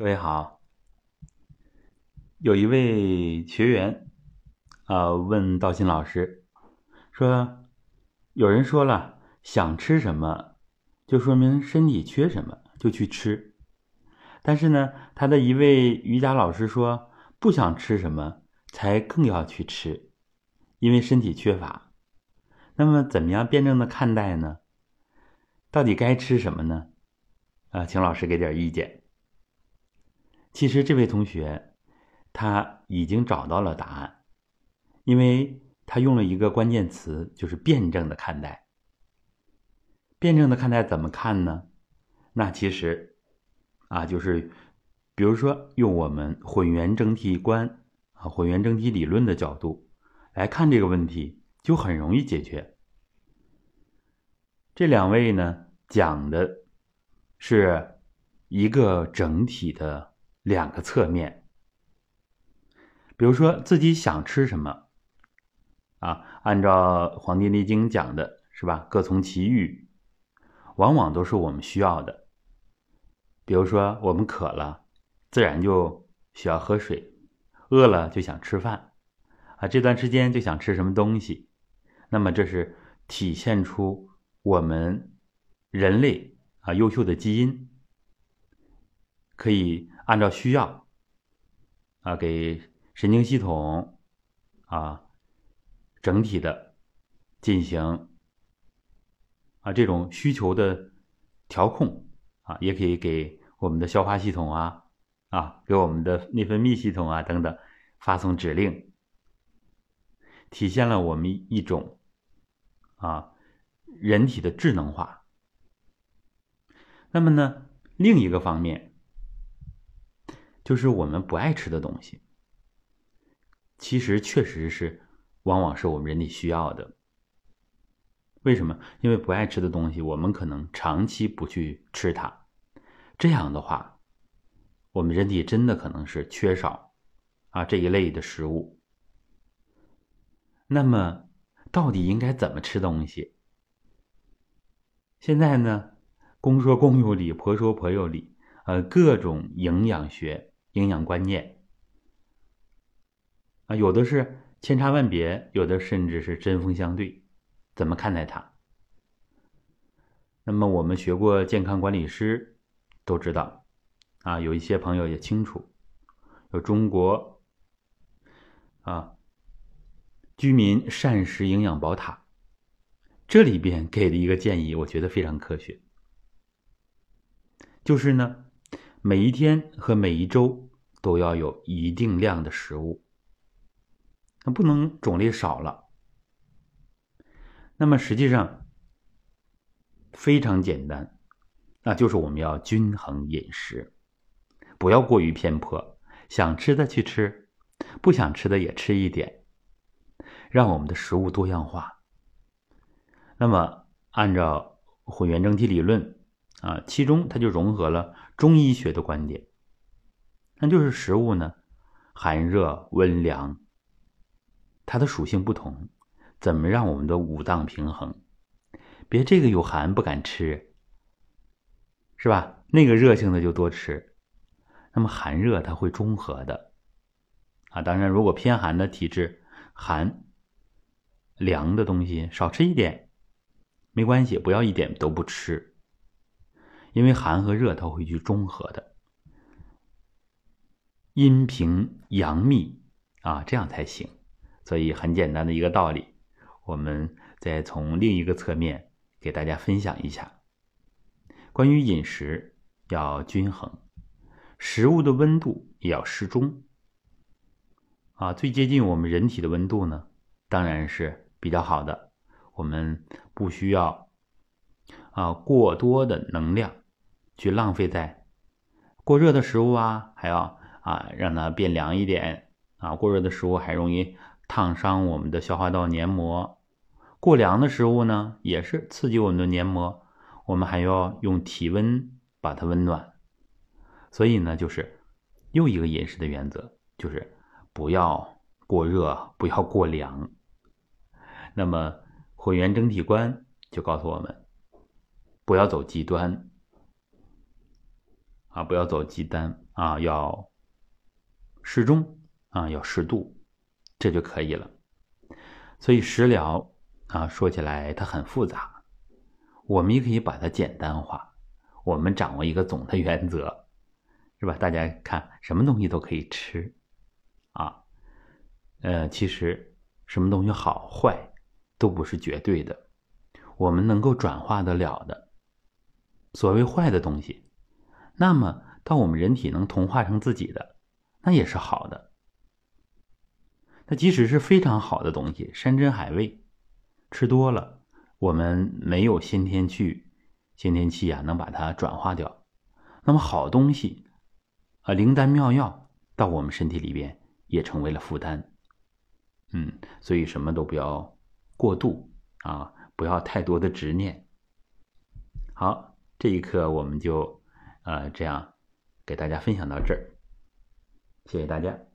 各位好，有一位学员啊问道心老师说：“有人说了，想吃什么就说明身体缺什么，就去吃。但是呢，他的一位瑜伽老师说，不想吃什么才更要去吃，因为身体缺乏。那么，怎么样辩证的看待呢？到底该吃什么呢？啊，请老师给点意见。”其实这位同学，他已经找到了答案，因为他用了一个关键词，就是辩证的看待。辩证的看待怎么看呢？那其实啊，就是比如说用我们混元整体观啊、混元整体理论的角度来看这个问题，就很容易解决。这两位呢，讲的是一个整体的。两个侧面，比如说自己想吃什么，啊，按照《黄帝内经》讲的是吧？各从其欲，往往都是我们需要的。比如说我们渴了，自然就需要喝水；饿了就想吃饭，啊，这段时间就想吃什么东西。那么这是体现出我们人类啊优秀的基因，可以。按照需要，啊，给神经系统啊整体的进行啊这种需求的调控啊，也可以给我们的消化系统啊啊，给我们的内分泌系统啊等等发送指令，体现了我们一种啊人体的智能化。那么呢，另一个方面。就是我们不爱吃的东西，其实确实是，往往是我们人体需要的。为什么？因为不爱吃的东西，我们可能长期不去吃它，这样的话，我们人体真的可能是缺少啊这一类的食物。那么，到底应该怎么吃东西？现在呢，公说公有理，婆说婆有理，呃，各种营养学。营养观念啊，有的是千差万别，有的甚至是针锋相对。怎么看待它？那么我们学过健康管理师都知道啊，有一些朋友也清楚，有中国啊居民膳食营养宝塔，这里边给的一个建议，我觉得非常科学，就是呢。每一天和每一周都要有一定量的食物，那不能种类少了。那么实际上非常简单，那就是我们要均衡饮食，不要过于偏颇，想吃的去吃，不想吃的也吃一点，让我们的食物多样化。那么按照混元整体理论。啊，其中它就融合了中医学的观点，那就是食物呢，寒热温凉，它的属性不同，怎么让我们的五脏平衡？别这个有寒不敢吃，是吧？那个热性的就多吃，那么寒热它会中和的，啊，当然如果偏寒的体质，寒凉的东西少吃一点，没关系，不要一点都不吃。因为寒和热它会去中和的，阴平阳密啊，这样才行。所以很简单的一个道理，我们再从另一个侧面给大家分享一下：关于饮食要均衡，食物的温度也要适中。啊，最接近我们人体的温度呢，当然是比较好的。我们不需要啊过多的能量。去浪费在过热的食物啊，还要啊让它变凉一点啊。过热的食物还容易烫伤我们的消化道黏膜，过凉的食物呢也是刺激我们的黏膜，我们还要用体温把它温暖。所以呢，就是又一个饮食的原则，就是不要过热，不要过凉。那么混元整体观就告诉我们，不要走极端。啊，不要走极端啊，要适中啊，要适度，这就可以了。所以食疗啊，说起来它很复杂，我们也可以把它简单化。我们掌握一个总的原则，是吧？大家看，什么东西都可以吃啊。呃，其实什么东西好坏都不是绝对的，我们能够转化得了的，所谓坏的东西，那么到我们人体能同化成自己的，那也是好的。那即使是非常好的东西，山珍海味，吃多了，我们没有先天去先天气啊，能把它转化掉。那么好东西啊，灵丹妙药到我们身体里边也成为了负担。嗯，所以什么都不要过度啊，不要太多的执念。好，这一课我们就啊这样给大家分享到这儿，谢谢大家。